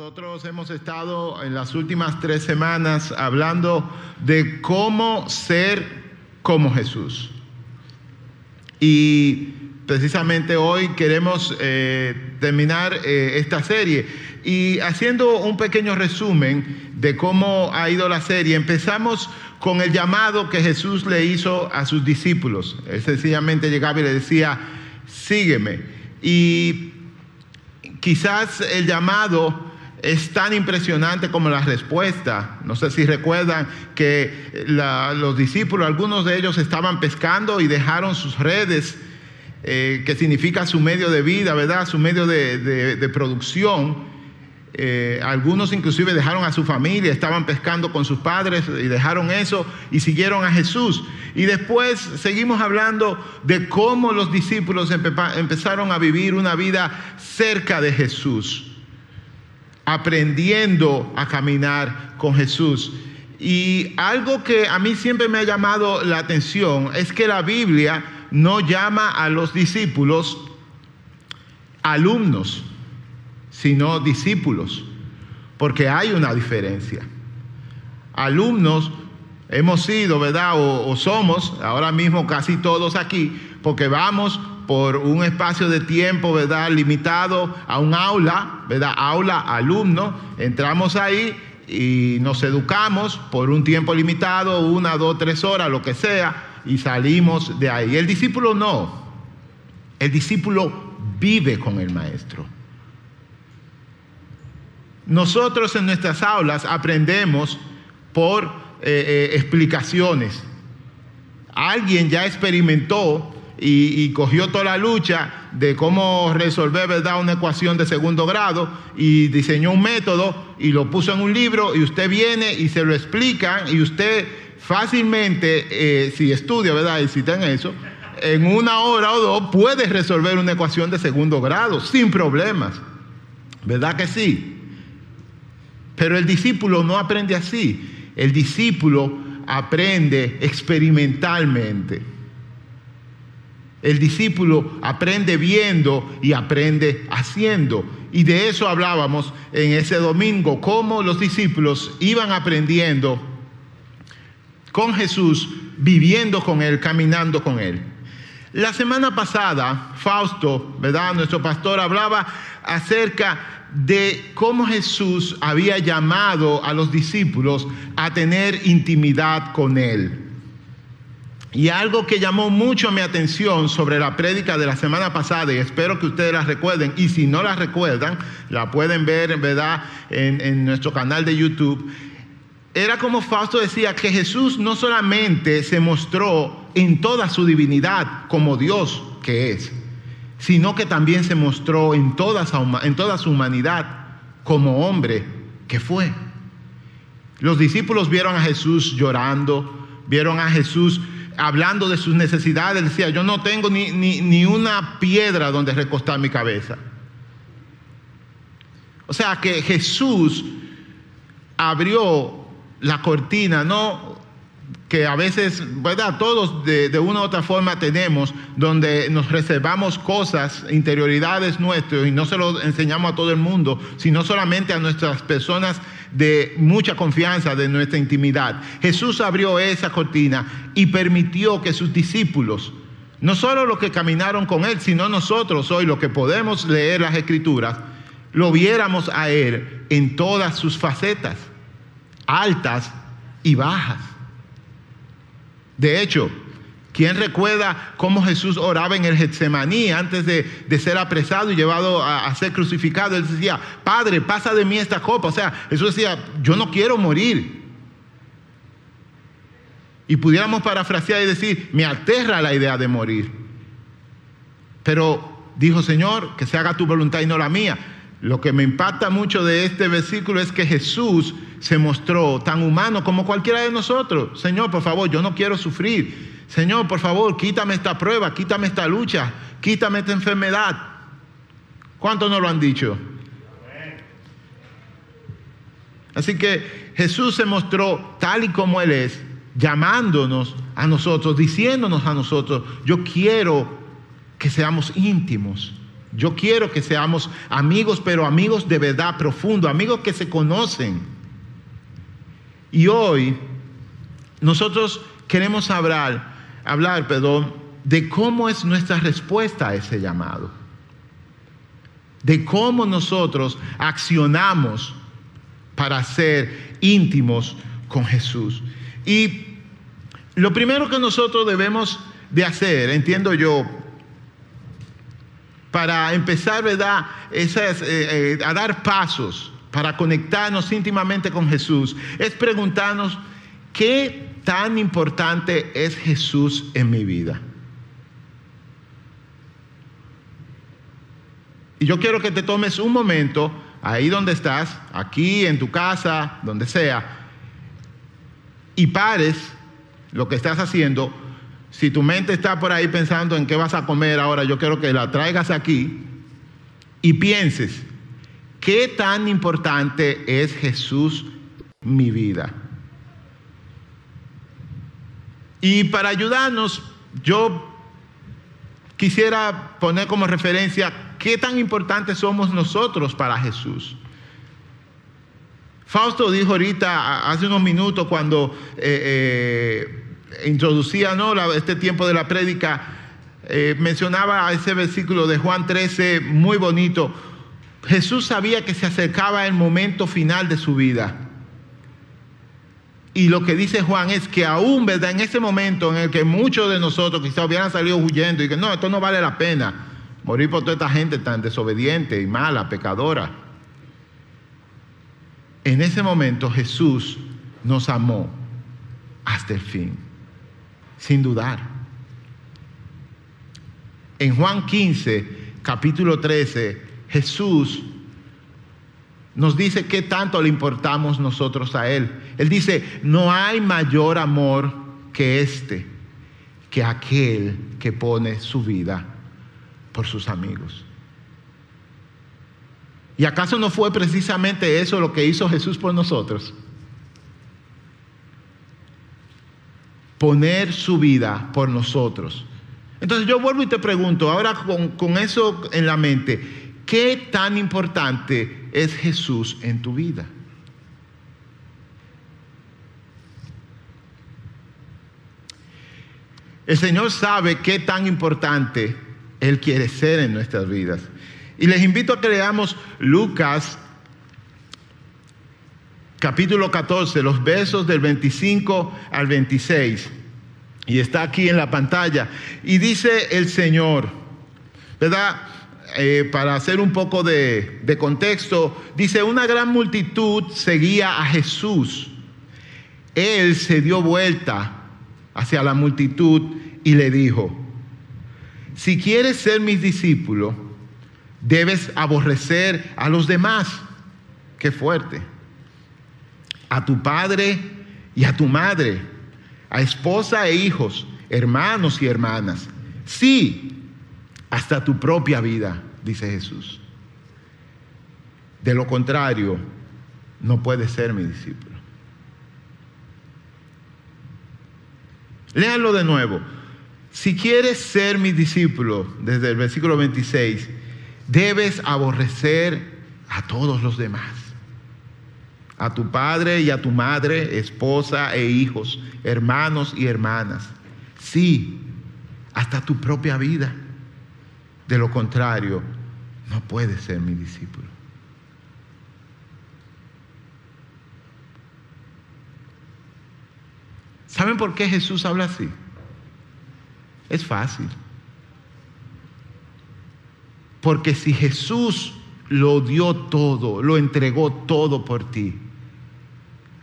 Nosotros hemos estado en las últimas tres semanas hablando de cómo ser como Jesús. Y precisamente hoy queremos eh, terminar eh, esta serie. Y haciendo un pequeño resumen de cómo ha ido la serie, empezamos con el llamado que Jesús le hizo a sus discípulos. Él sencillamente llegaba y le decía, sígueme. Y quizás el llamado es tan impresionante como la respuesta. No sé si recuerdan que los discípulos, algunos de ellos estaban pescando y dejaron sus redes, eh, que significa su medio de vida, ¿verdad? Su medio de, producción. Eh, algunos inclusive dejaron a su familia, estaban pescando con sus padres y dejaron eso y siguieron a Jesús. Y después seguimos hablando de cómo los discípulos empezaron a vivir una vida cerca de Jesús aprendiendo a caminar con Jesús. Y algo que a mí siempre me ha llamado la atención es que la Biblia no llama a los discípulos alumnos, sino discípulos, porque hay una diferencia. Alumnos hemos sido, ¿verdad? O, somos, ahora mismo casi todos aquí, porque vamos por un espacio de tiempo, ¿verdad? Limitado a un aula, ¿verdad? Aula, alumno, entramos ahí y nos educamos por un tiempo limitado, una, dos, tres horas, lo que sea, y salimos de ahí. El discípulo no. El discípulo vive con el maestro. Nosotros en nuestras aulas aprendemos por eh, eh, explicaciones. Alguien ya experimentó y, cogió toda la lucha de cómo resolver ¿verdad? una ecuación de segundo grado y diseñó un método y lo puso en un libro y usted viene y se lo explican y usted fácilmente, eh, si estudia, ¿verdad? Si eso, en una hora o dos puede resolver una ecuación de segundo grado sin problemas. ¿Verdad que sí? Pero el discípulo no aprende así. El discípulo aprende experimentalmente. El discípulo aprende viendo y aprende haciendo. Y de eso hablábamos en ese domingo, cómo los discípulos iban aprendiendo con Jesús, viviendo con Él, caminando con Él. La semana pasada, Fausto, ¿verdad? Nuestro pastor hablaba acerca de cómo Jesús había llamado a los discípulos a tener intimidad con Él. Y algo que llamó mucho mi atención sobre la prédica de la semana pasada, y espero que ustedes la recuerden, y si no la recuerdan, la pueden ver en verdad en, nuestro canal de YouTube, era como Fausto decía que Jesús no solamente se mostró en toda su divinidad como Dios que es, sino que también se mostró en toda, en toda su humanidad como hombre que fue. Los discípulos vieron a Jesús llorando, vieron a Jesús hablando de sus necesidades, decía, yo no tengo ni, ni, una piedra donde recostar mi cabeza. O sea que Jesús abrió la cortina, no que a veces, ¿verdad? Todos de, de, una u otra forma tenemos, donde nos reservamos cosas, interioridades nuestras, y no se lo enseñamos a todo el mundo, sino solamente a nuestras personas de mucha confianza, de nuestra intimidad. Jesús abrió esa cortina y permitió que sus discípulos, no solo los que caminaron con Él, sino nosotros hoy, los que podemos leer las escrituras, lo viéramos a Él en todas sus facetas, altas y bajas. De hecho, ¿quién recuerda cómo Jesús oraba en el Getsemaní antes de, ser apresado y llevado a, ser crucificado? Él decía, Padre, pasa de mí esta copa. O sea, Jesús decía, yo no quiero morir. Y pudiéramos parafrasear y decir, me aterra la idea de morir. Pero dijo, Señor, que se haga tu voluntad y no la mía. Lo que me impacta mucho de este versículo es que Jesús se mostró tan humano como cualquiera de nosotros. Señor, por favor, yo no quiero sufrir. Señor, por favor, quítame esta prueba, quítame esta lucha, quítame esta enfermedad. ¿Cuántos no lo han dicho? Así que Jesús se mostró tal y como Él es, llamándonos a nosotros, diciéndonos a nosotros, yo quiero que seamos íntimos Yo quiero que seamos amigos, pero amigos de verdad profundo, amigos que se conocen. Y hoy nosotros queremos hablar, hablar, perdón, de cómo es nuestra respuesta a ese llamado. De cómo nosotros accionamos para ser íntimos con Jesús. Y lo primero que nosotros debemos de hacer, entiendo yo, para empezar ¿verdad? Eh, eh, a dar pasos para conectarnos íntimamente con Jesús, es preguntarnos qué tan importante es Jesús en mi vida. Y yo quiero que te tomes un momento, ahí donde estás, aquí en tu casa, donde sea, y pares lo que estás haciendo. Si tu mente está por ahí pensando en qué vas a comer ahora, yo quiero que la traigas aquí y pienses, ¿qué tan importante es Jesús mi vida? Y para ayudarnos, yo quisiera poner como referencia qué tan importantes somos nosotros para Jesús. Fausto dijo ahorita, hace unos minutos, cuando eh, eh, introducía este tiempo de la prédica, eh, mencionaba ese versículo de Juan 13, muy bonito. Jesús sabía que se acercaba el momento final de su vida. Y lo que dice Juan es que aún, ¿verdad? En ese momento en el que muchos de nosotros quizás hubieran salido huyendo y que no, esto no vale la pena morir por toda esta gente tan desobediente y mala, pecadora. En ese momento Jesús nos amó hasta el fin, sin dudar. En Juan 15, capítulo 13, Jesús nos dice qué tanto le importamos nosotros a Él. Él dice, no hay mayor amor que este, que aquel que pone su vida por sus amigos. ¿Y acaso no fue precisamente eso lo que hizo Jesús por nosotros? Poner su vida por nosotros. Entonces yo vuelvo y te pregunto, ahora con, eso en la mente, ¿qué tan importante es Jesús en tu vida? El Señor sabe qué tan importante Él quiere ser en nuestras vidas. Y les invito a que leamos Lucas capítulo 14, los versos del 25 al 26. Y está aquí en la pantalla. Y dice el Señor, ¿verdad? Eh, para hacer un poco de, de contexto, dice, una gran multitud seguía a Jesús. Él se dio vuelta hacia la multitud y le dijo, si quieres ser mis discípulos, Debes aborrecer a los demás. Qué fuerte. A tu padre y a tu madre, a esposa e hijos, hermanos y hermanas. Sí, hasta tu propia vida, dice Jesús. De lo contrario, no puedes ser mi discípulo. Léanlo de nuevo. Si quieres ser mi discípulo, desde el versículo 26, debes aborrecer a todos los demás. A tu padre y a tu madre, esposa e hijos, hermanos y hermanas. Sí, hasta tu propia vida. De lo contrario, no puedes ser mi discípulo. ¿Saben por qué Jesús habla así? Es fácil. Porque si Jesús lo dio todo, lo entregó todo por ti,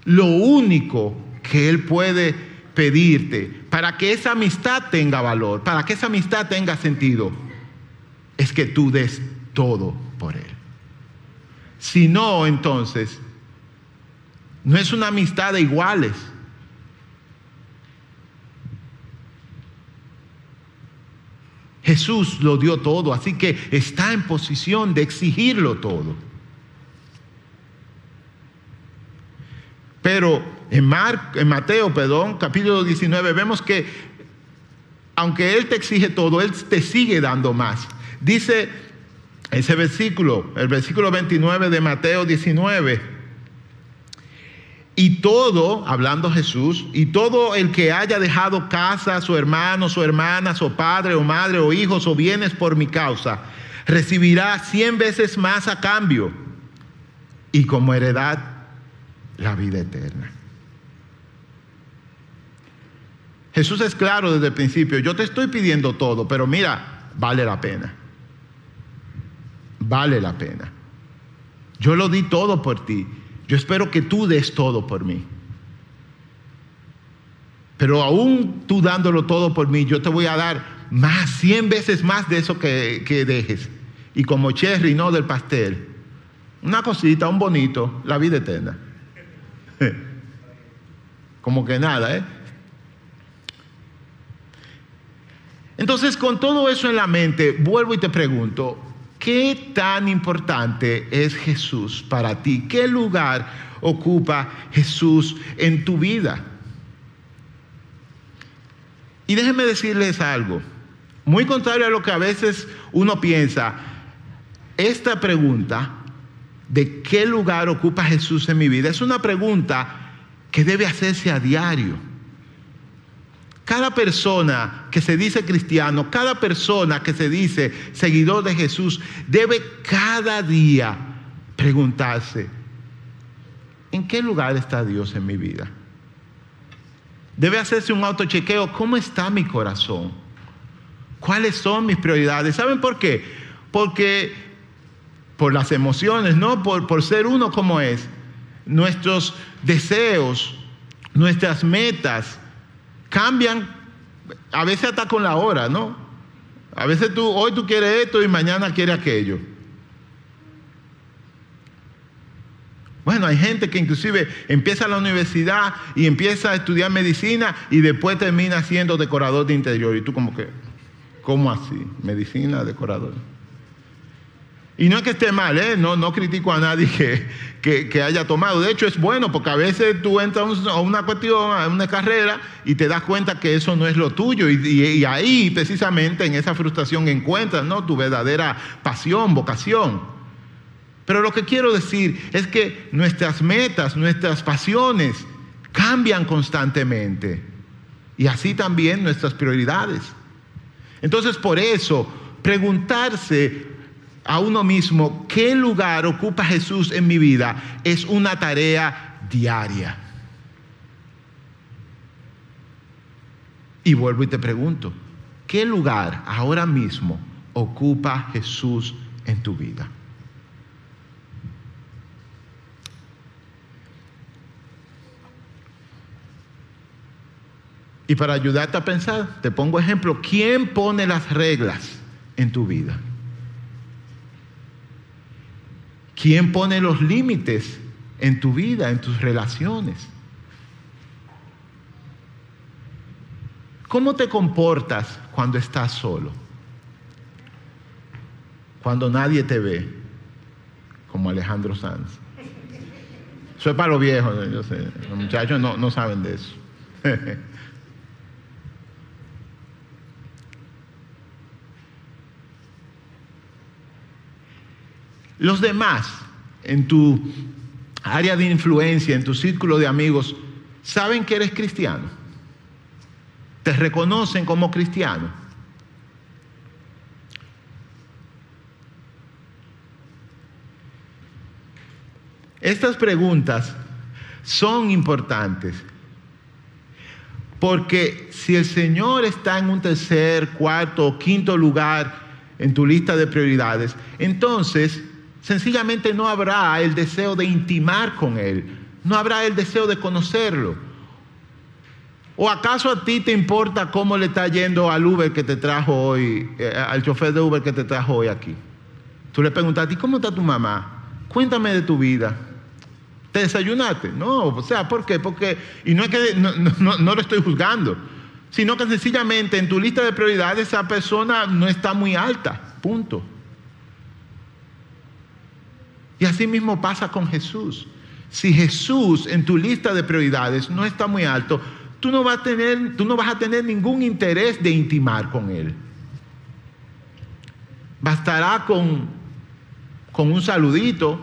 lo único que Él puede pedirte para que esa amistad tenga valor, para que esa amistad tenga sentido, es que tú des todo por Él. Si no, entonces, no es una amistad de iguales Jesús lo dio todo, así que está en posición de exigirlo todo. Pero en, en Mateo, perdón, capítulo 19, vemos que aunque Él te exige todo, Él te sigue dando más. Dice ese versículo, el versículo 29 de Mateo 19. Y todo, hablando Jesús, y todo el que haya dejado casa, su hermano, su hermana, su padre o madre o hijos o bienes por mi causa, recibirá cien veces más a cambio y como heredad la vida eterna. Jesús es claro desde el principio, yo te estoy pidiendo todo, pero mira, vale la pena. Vale la pena. Yo lo di todo por ti. Yo espero que tú des todo por mí. Pero aún tú dándolo todo por mí, yo te voy a dar más, cien veces más de eso que, que dejes. Y como cherry, no del pastel. Una cosita, un bonito, la vida eterna. Como que nada, ¿eh? Entonces, con todo eso en la mente, vuelvo y te pregunto, ¿qué tan importante es Jesús para ti? ¿Qué lugar ocupa Jesús en tu vida? Y déjenme decirles algo, muy contrario a lo que a veces uno piensa, esta pregunta de qué lugar ocupa Jesús en mi vida es una pregunta que debe hacerse a diario. Cada persona que se dice cristiano, cada persona que se dice seguidor de Jesús, debe cada día preguntarse, ¿en qué lugar está Dios en mi vida? Debe hacerse un autochequeo, ¿cómo está mi corazón? ¿Cuáles son mis prioridades? ¿Saben por qué? Porque por las emociones, no por, por ser uno como es, nuestros deseos, nuestras metas, cambian a veces hasta con la hora, ¿no? A veces tú, hoy tú quieres esto y mañana quieres aquello. Bueno, hay gente que inclusive empieza la universidad y empieza a estudiar medicina y después termina siendo decorador de interior. Y tú como que, ¿cómo así? Medicina, decorador. Y no es que esté mal, ¿eh? no, no critico a nadie que, que, haya tomado. De hecho, es bueno porque a veces tú entras a una cuestión, a una carrera y te das cuenta que eso no es lo tuyo. Y, ahí, precisamente, en esa frustración encuentras ¿no? tu verdadera pasión, vocación. Pero lo que quiero decir es que nuestras metas, nuestras pasiones cambian constantemente. Y así también nuestras prioridades. Entonces, por eso, preguntarse a uno mismo qué lugar ocupa Jesús en mi vida es una tarea diaria. Y vuelvo y te pregunto, ¿qué lugar ahora mismo ocupa Jesús en tu vida? Y para ayudarte a pensar, te pongo ejemplo, ¿quién pone las reglas en tu vida? ¿Quién pone los límites en tu vida, en tus relaciones? ¿Cómo te comportas cuando estás solo? Cuando nadie te ve, como Alejandro Sanz. Eso es para los viejos. Los muchachos no, no saben de eso. Los demás en tu área de influencia, en tu círculo de amigos, saben que eres cristiano. Te reconocen como cristiano. Estas preguntas son importantes porque si el Señor está en un tercer, cuarto o quinto lugar en tu lista de prioridades, entonces Sencillamente no habrá el deseo de intimar con Él, no habrá el deseo de conocerlo. ¿O acaso a ti te importa cómo le está yendo al Uber que te trajo hoy, eh, al chofer de Uber que te trajo hoy aquí? Tú le preguntas a ti, ¿cómo está tu mamá? Cuéntame de tu vida. ¿Te desayunaste? No, o sea, ¿por qué? Porque, y no es que no, lo estoy juzgando, sino que sencillamente en tu lista de prioridades esa persona no está muy alta, punto. Y así mismo pasa con Jesús. Si Jesús en tu lista de prioridades no está muy alto, tú no vas a tener, tú no vas a tener ningún interés de intimar con Él. Bastará con un saludito,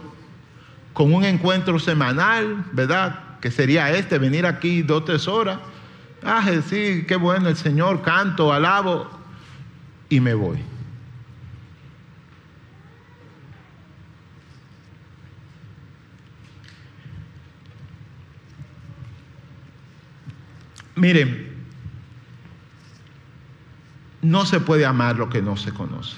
con un encuentro semanal, ¿verdad? Que sería este, venir aquí dos, tres horas. Ah, sí, qué bueno el Señor, canto, alabo y me voy. Miren, no se puede amar lo que no se conoce.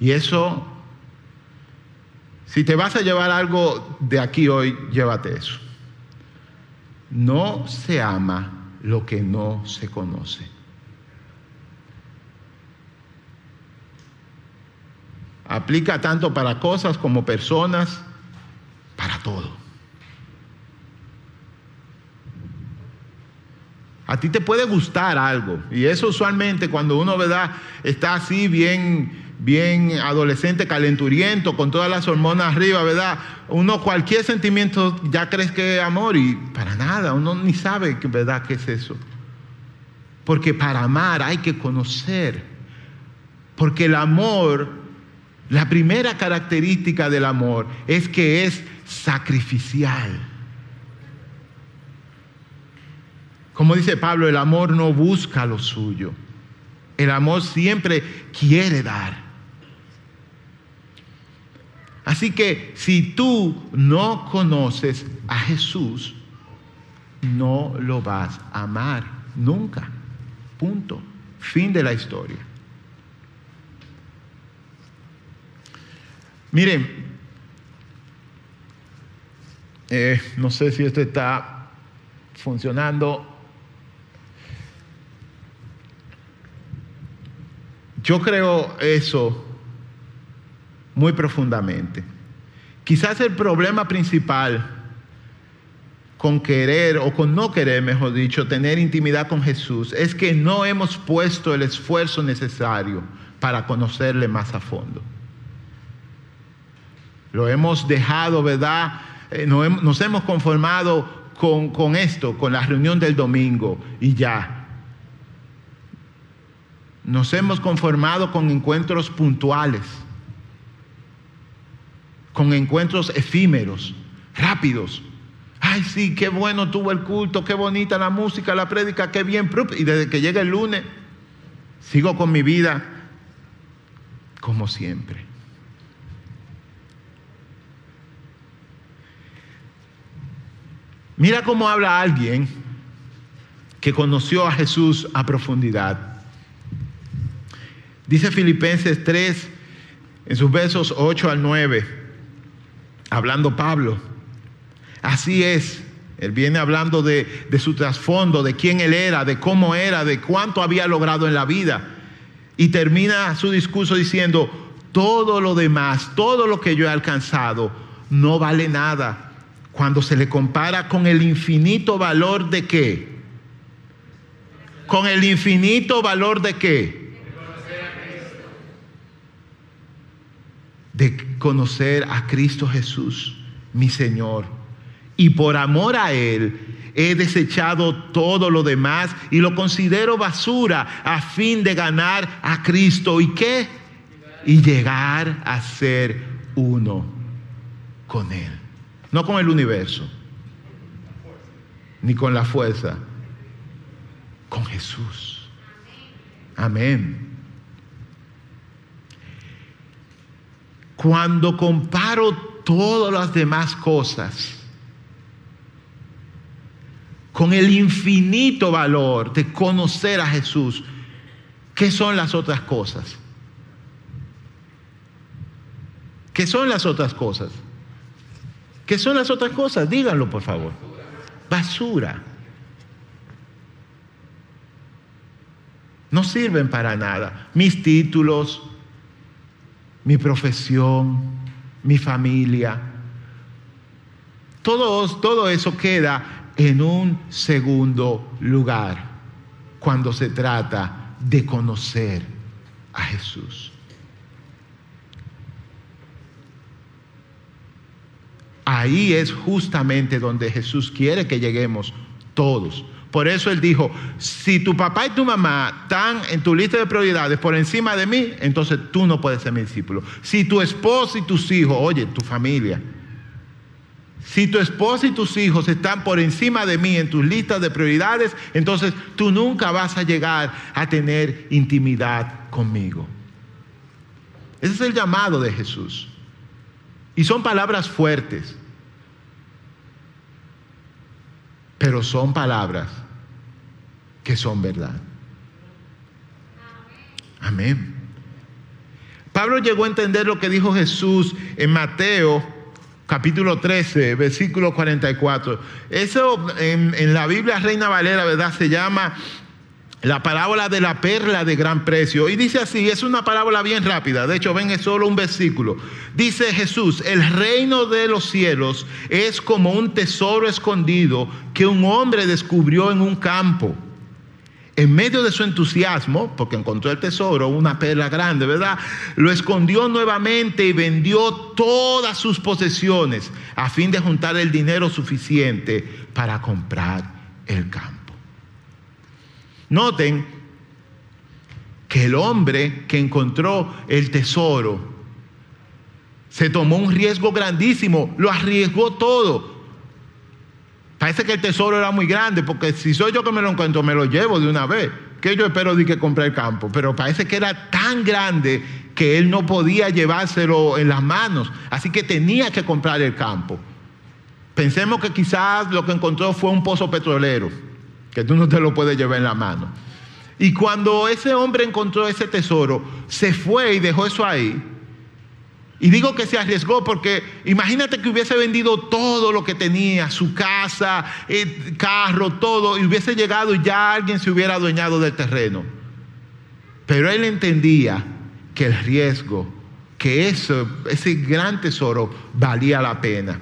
Y eso, si te vas a llevar algo de aquí hoy, llévate eso. No se ama lo que no se conoce. Aplica tanto para cosas como personas, para todo. A ti te puede gustar algo y eso usualmente cuando uno ¿verdad? está así bien bien adolescente, calenturiento, con todas las hormonas arriba, ¿verdad? Uno cualquier sentimiento ya crees que es amor y para nada, uno ni sabe, ¿verdad?, qué es eso. Porque para amar hay que conocer. Porque el amor, la primera característica del amor es que es sacrificial. Como dice Pablo, el amor no busca lo suyo. El amor siempre quiere dar. Así que si tú no conoces a Jesús, no lo vas a amar nunca. Punto. Fin de la historia. Miren, eh, no sé si esto está funcionando. Yo creo eso muy profundamente. Quizás el problema principal con querer o con no querer, mejor dicho, tener intimidad con Jesús es que no hemos puesto el esfuerzo necesario para conocerle más a fondo. Lo hemos dejado, ¿verdad? Eh, nos hemos conformado con, con esto, con la reunión del domingo y ya. Nos hemos conformado con encuentros puntuales con encuentros efímeros, rápidos. Ay, sí, qué bueno tuvo el culto, qué bonita la música, la prédica, qué bien. Y desde que llega el lunes, sigo con mi vida como siempre. Mira cómo habla alguien que conoció a Jesús a profundidad. Dice Filipenses 3, en sus versos 8 al 9 hablando Pablo. Así es, él viene hablando de, su trasfondo, de quién él era, de cómo era, de cuánto había logrado en la vida. Y termina su discurso diciendo, todo lo demás, todo lo que yo he alcanzado, no vale nada cuando se le compara con el infinito valor de qué. Con el infinito valor de qué. De conocer a Cristo Jesús, mi Señor. Y por amor a Él he desechado todo lo demás y lo considero basura a fin de ganar a Cristo. ¿Y qué? Y llegar a ser uno con Él. No con el universo, ni con la fuerza, con Jesús. Amén. Cuando comparo todas las demás cosas con el infinito valor de conocer a Jesús, ¿qué son las otras cosas? ¿Qué son las otras cosas? ¿Qué son las otras cosas? Díganlo, por favor. Basura. No sirven para nada. Mis títulos, mi profesión, mi familia. Todo, todo eso queda en un segundo lugar cuando se trata de conocer a Jesús. Ahí es justamente donde Jesús quiere que lleguemos todos, Por eso él dijo, si tu papá y tu mamá están en tu lista de prioridades por encima de mí, entonces tú no puedes ser mi discípulo. Si tu esposo y tus hijos, oye, tu familia, si tu esposa y tus hijos están por encima de mí en tus listas de prioridades, entonces tú nunca vas a llegar a tener intimidad conmigo. Ese es el llamado de Jesús. Y son palabras fuertes, pero son palabras que son verdad. Amén. Pablo llegó a entender lo que dijo Jesús en Mateo capítulo 13, versículo 44. Eso en, la Biblia Reina Valera, ¿verdad? Se llama la parábola de la perla de gran precio. Y dice así, es una parábola bien rápida, de hecho ven es solo un versículo. Dice Jesús, el reino de los cielos es como un tesoro escondido que un hombre descubrió en un campo. En medio de su entusiasmo, porque encontró el tesoro, una perla grande, ¿verdad? Lo escondió nuevamente y vendió todas sus posesiones a fin de juntar el dinero suficiente para comprar el campo. Noten que el hombre que encontró el tesoro se tomó un riesgo grandísimo, lo arriesgó todo. Parece que el tesoro era muy grande, porque si soy yo que me lo encuentro, me lo llevo de una vez. Que yo espero de que compre el campo, pero parece que era tan grande que él no podía llevárselo en las manos, así que tenía que comprar el campo. Pensemos que quizás lo que encontró fue un pozo petrolero que tú no te lo puedes llevar en la mano. Y cuando ese hombre encontró ese tesoro, se fue y dejó eso ahí. Y digo que se arriesgó porque imagínate que hubiese vendido todo lo que tenía, su casa, el carro, todo, y hubiese llegado y ya alguien se hubiera adueñado del terreno. Pero él entendía que el riesgo, que eso, ese gran tesoro valía la pena.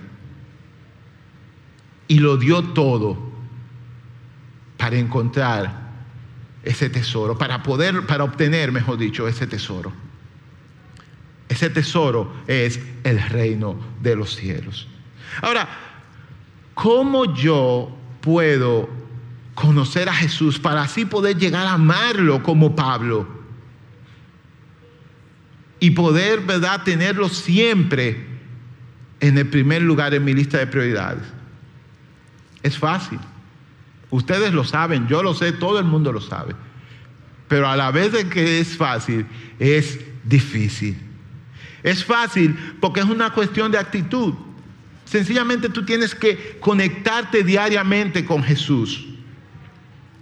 Y lo dio todo para encontrar ese tesoro, para poder, para obtener, mejor dicho, ese tesoro. Ese tesoro es el reino de los cielos. Ahora, ¿cómo yo puedo conocer a Jesús para así poder llegar a amarlo como Pablo? Y poder, ¿verdad?, tenerlo siempre en el primer lugar en mi lista de prioridades. Es fácil. Ustedes lo saben, yo lo sé, todo el mundo lo sabe. Pero a la vez de que es fácil, es difícil. Es fácil porque es una cuestión de actitud. Sencillamente tú tienes que conectarte diariamente con Jesús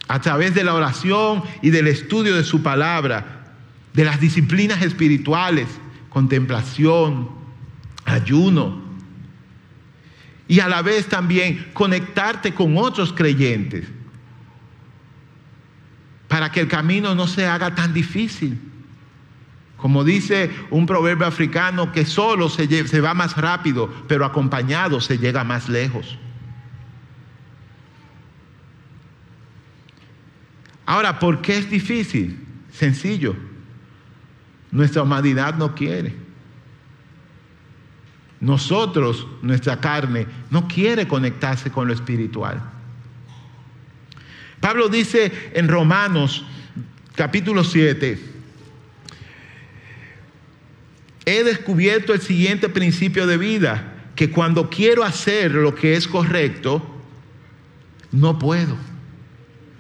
a través de la oración y del estudio de su palabra, de las disciplinas espirituales, contemplación, ayuno, y a la vez también conectarte con otros creyentes para que el camino no se haga tan difícil. Como dice un proverbio africano, que solo se, va más rápido, pero acompañado se llega más lejos. Ahora, ¿por qué es difícil? Sencillo. Nuestra humanidad no quiere. Nosotros, nuestra carne, no quiere conectarse con lo espiritual. Pablo dice en Romanos capítulo 7, he descubierto el siguiente principio de vida, que cuando quiero hacer lo que es correcto, no puedo.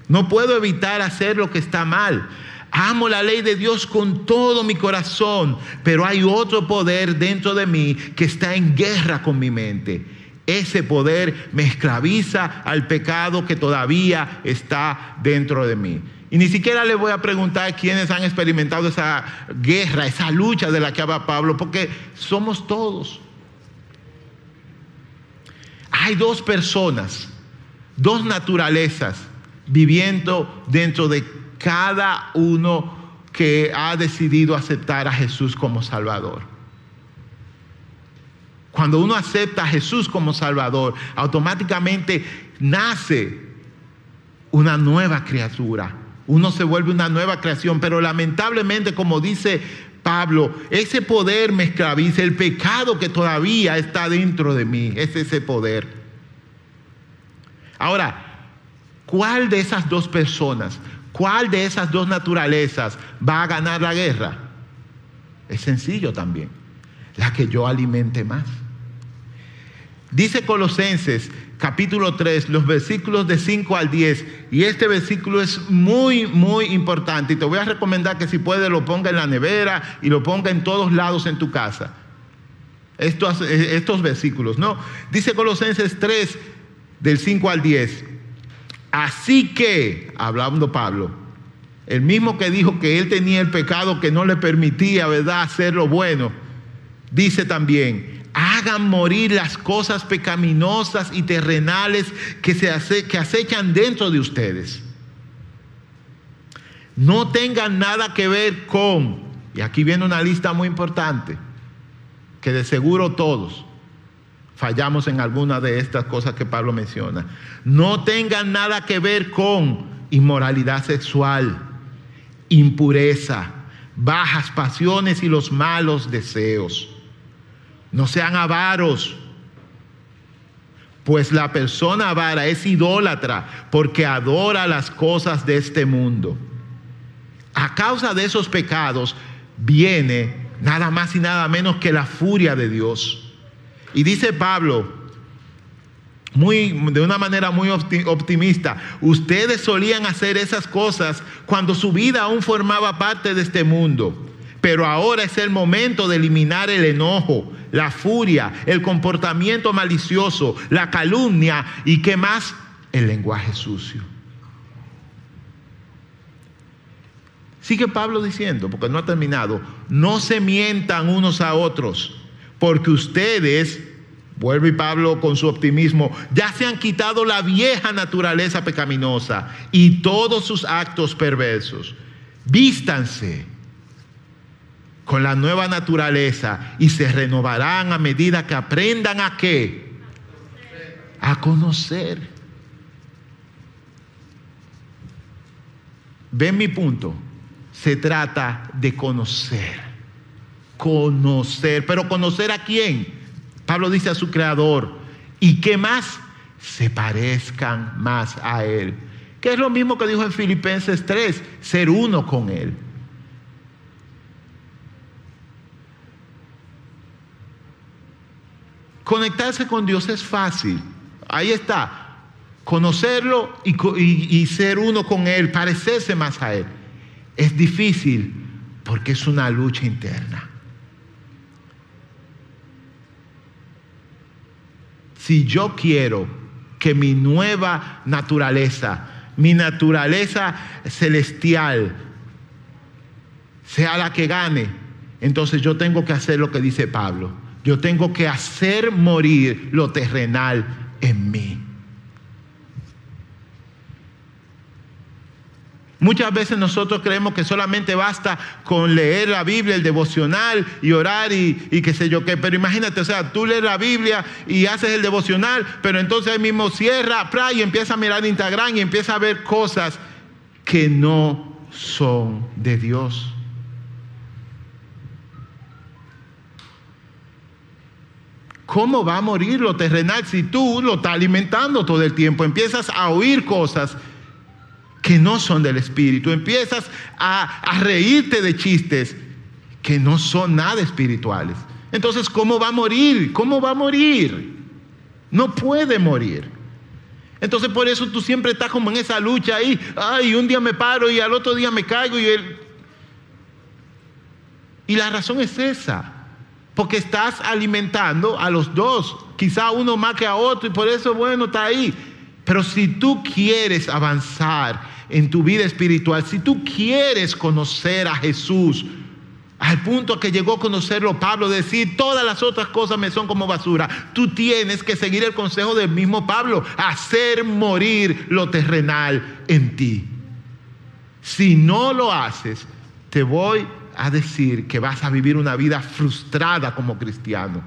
No puedo evitar hacer lo que está mal. Amo la ley de Dios con todo mi corazón, pero hay otro poder dentro de mí que está en guerra con mi mente. Ese poder me esclaviza al pecado que todavía está dentro de mí. Y ni siquiera le voy a preguntar quiénes han experimentado esa guerra, esa lucha de la que habla Pablo, porque somos todos. Hay dos personas, dos naturalezas viviendo dentro de cada uno que ha decidido aceptar a Jesús como Salvador. Cuando uno acepta a Jesús como Salvador, automáticamente nace una nueva criatura. Uno se vuelve una nueva creación, pero lamentablemente, como dice Pablo, ese poder me esclaviza, el pecado que todavía está dentro de mí, es ese poder. Ahora, ¿Cuál de esas dos personas, cuál de esas dos naturalezas va a ganar la guerra? Es sencillo también. La que yo alimente más. Dice Colosenses capítulo 3, los versículos de 5 al 10. Y este versículo es muy, muy importante. Y te voy a recomendar que si puedes lo ponga en la nevera y lo ponga en todos lados en tu casa. Estos, estos versículos, ¿no? Dice Colosenses 3, del 5 al 10. Así que, hablando Pablo, el mismo que dijo que él tenía el pecado que no le permitía, ¿verdad?, hacer lo bueno, dice también, hagan morir las cosas pecaminosas y terrenales que, se que acechan dentro de ustedes. No tengan nada que ver con, y aquí viene una lista muy importante, que de seguro todos fallamos en alguna de estas cosas que Pablo menciona. No tengan nada que ver con inmoralidad sexual, impureza, bajas pasiones y los malos deseos no sean avaros, pues la persona avara es idólatra porque adora las cosas de este mundo. A causa de esos pecados viene nada más y nada menos que la furia de Dios. Y dice Pablo, muy, de una manera muy optimista, ustedes solían hacer esas cosas cuando su vida aún formaba parte de este mundo. Pero ahora es el momento de eliminar el enojo, la furia, el comportamiento malicioso, la calumnia y qué más, el lenguaje sucio. Sigue Pablo diciendo, porque no ha terminado, no se mientan unos a otros, porque ustedes, vuelve Pablo con su optimismo, ya se han quitado la vieja naturaleza pecaminosa y todos sus actos perversos. Vístanse con la nueva naturaleza y se renovarán a medida que aprendan a qué? A conocer. ¿Ven mi punto? Se trata de conocer. Conocer. Pero conocer a quién? Pablo dice a su creador. ¿Y qué más? Se parezcan más a Él. Que es lo mismo que dijo en Filipenses 3, ser uno con Él. Conectarse con Dios es fácil. Ahí está. Conocerlo y, ser uno con Él, parecerse más a Él. Es difícil porque es una lucha interna. Si yo quiero que mi nueva naturaleza, mi naturaleza celestial, sea la que gane, entonces yo tengo que hacer lo que dice Pablo yo tengo que hacer morir lo terrenal en mí. Muchas veces nosotros creemos que solamente basta con leer la Biblia, el devocional y orar y, y qué sé yo qué. Pero imagínate, o sea, tú lees la Biblia y haces el devocional, pero entonces ahí mismo cierra y empieza a mirar Instagram y empieza a ver cosas que no son de Dios. ¿Cómo va a morir lo terrenal si tú lo estás alimentando todo el tiempo? Empiezas a oír cosas que no son del Espíritu. Empiezas a, reírte de chistes que no son nada espirituales. Entonces, ¿cómo va a morir? ¿Cómo va a morir? No puede morir. Entonces, por eso tú siempre estás como en esa lucha ahí. Ay, un día me paro y al otro día me caigo y. Y la razón es esa. Porque estás alimentando a los dos, quizá uno más que a otro, y por eso, bueno, está ahí. Pero si tú quieres avanzar en tu vida espiritual, si tú quieres conocer a Jesús, al punto que llegó a conocerlo Pablo, decir todas las otras cosas me son como basura. Tú tienes que seguir el consejo del mismo Pablo, hacer morir lo terrenal en ti. Si no lo haces, te voy a decir que vas a vivir una vida frustrada como cristiano.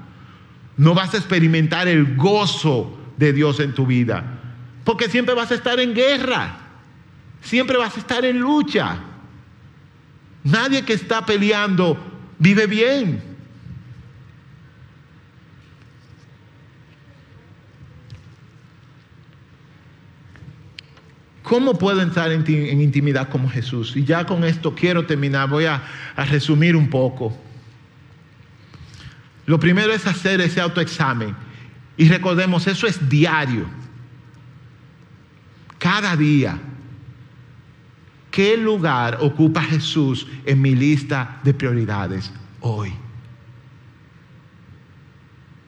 No vas a experimentar el gozo de Dios en tu vida. Porque siempre vas a estar en guerra. Siempre vas a estar en lucha. Nadie que está peleando vive bien. ¿Cómo puedo entrar en, intimidad como Jesús? Y ya con esto quiero terminar, voy a, a resumir un poco. Lo primero es hacer ese autoexamen. Y recordemos, eso es diario. Cada día. ¿Qué lugar ocupa Jesús en mi lista de prioridades hoy?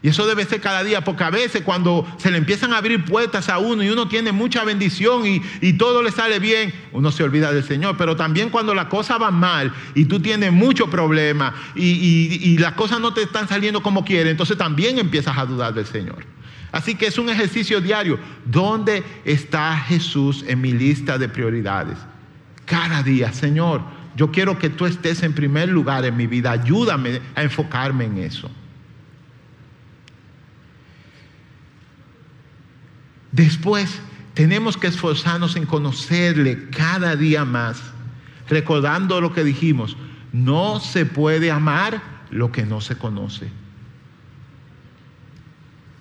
Y eso debe ser cada día, porque a veces cuando se le empiezan a abrir puertas a uno y uno tiene mucha bendición y, todo le sale bien, uno se olvida del Señor. Pero también cuando las cosas van mal y tú tienes muchos problemas y, y las cosas no te están saliendo como quieres, entonces también empiezas a dudar del Señor. Así que es un ejercicio diario. ¿Dónde está Jesús en mi lista de prioridades? Cada día, Señor, yo quiero que tú estés en primer lugar en mi vida. Ayúdame a enfocarme en eso. Después tenemos que esforzarnos en conocerle cada día más, recordando lo que dijimos, no se puede amar lo que no se conoce.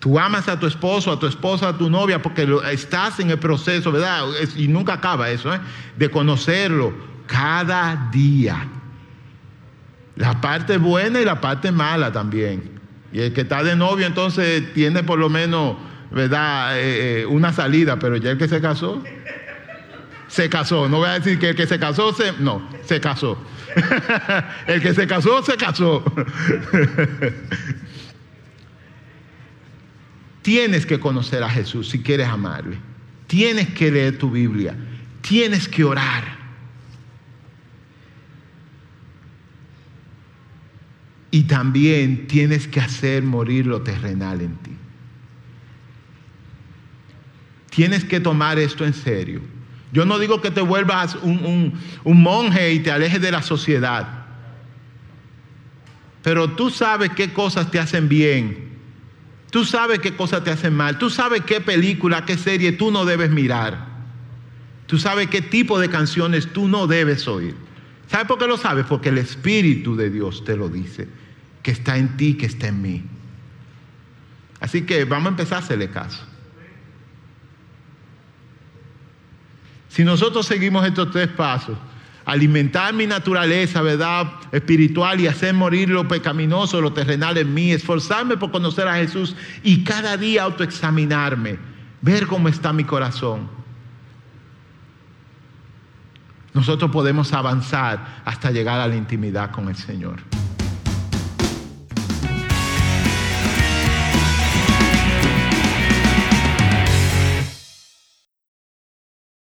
Tú amas a tu esposo, a tu esposa, a tu novia, porque estás en el proceso, ¿verdad? Y nunca acaba eso, ¿eh? De conocerlo cada día. La parte buena y la parte mala también. Y el que está de novio entonces tiene por lo menos ¿verdad? Eh, eh, una salida, pero ya el que se casó, se casó. No voy a decir que el que se casó, se, no, se casó. el que se casó, se casó. Tienes que conocer a Jesús si quieres amarle. Tienes que leer tu Biblia. Tienes que orar. Y también tienes que hacer morir lo terrenal en ti. Tienes que tomar esto en serio. Yo no digo que te vuelvas un, monje y te alejes de la sociedad. Pero tú sabes qué cosas te hacen bien. Tú sabes qué cosas te hacen mal. Tú sabes qué película, qué serie tú no debes mirar. Tú sabes qué tipo de canciones tú no debes oír. ¿Sabes por qué lo sabes? Porque el Espíritu de Dios te lo dice. Que está en ti, que está en mí. Así que vamos a empezar a hacerle caso. Si nosotros seguimos estos tres pasos, alimentar mi naturaleza, ¿verdad? Espiritual y hacer morir lo pecaminoso, lo terrenal en mí, esforzarme por conocer a Jesús y cada día autoexaminarme, ver cómo está mi corazón. Nosotros podemos avanzar hasta llegar a la intimidad con el Señor.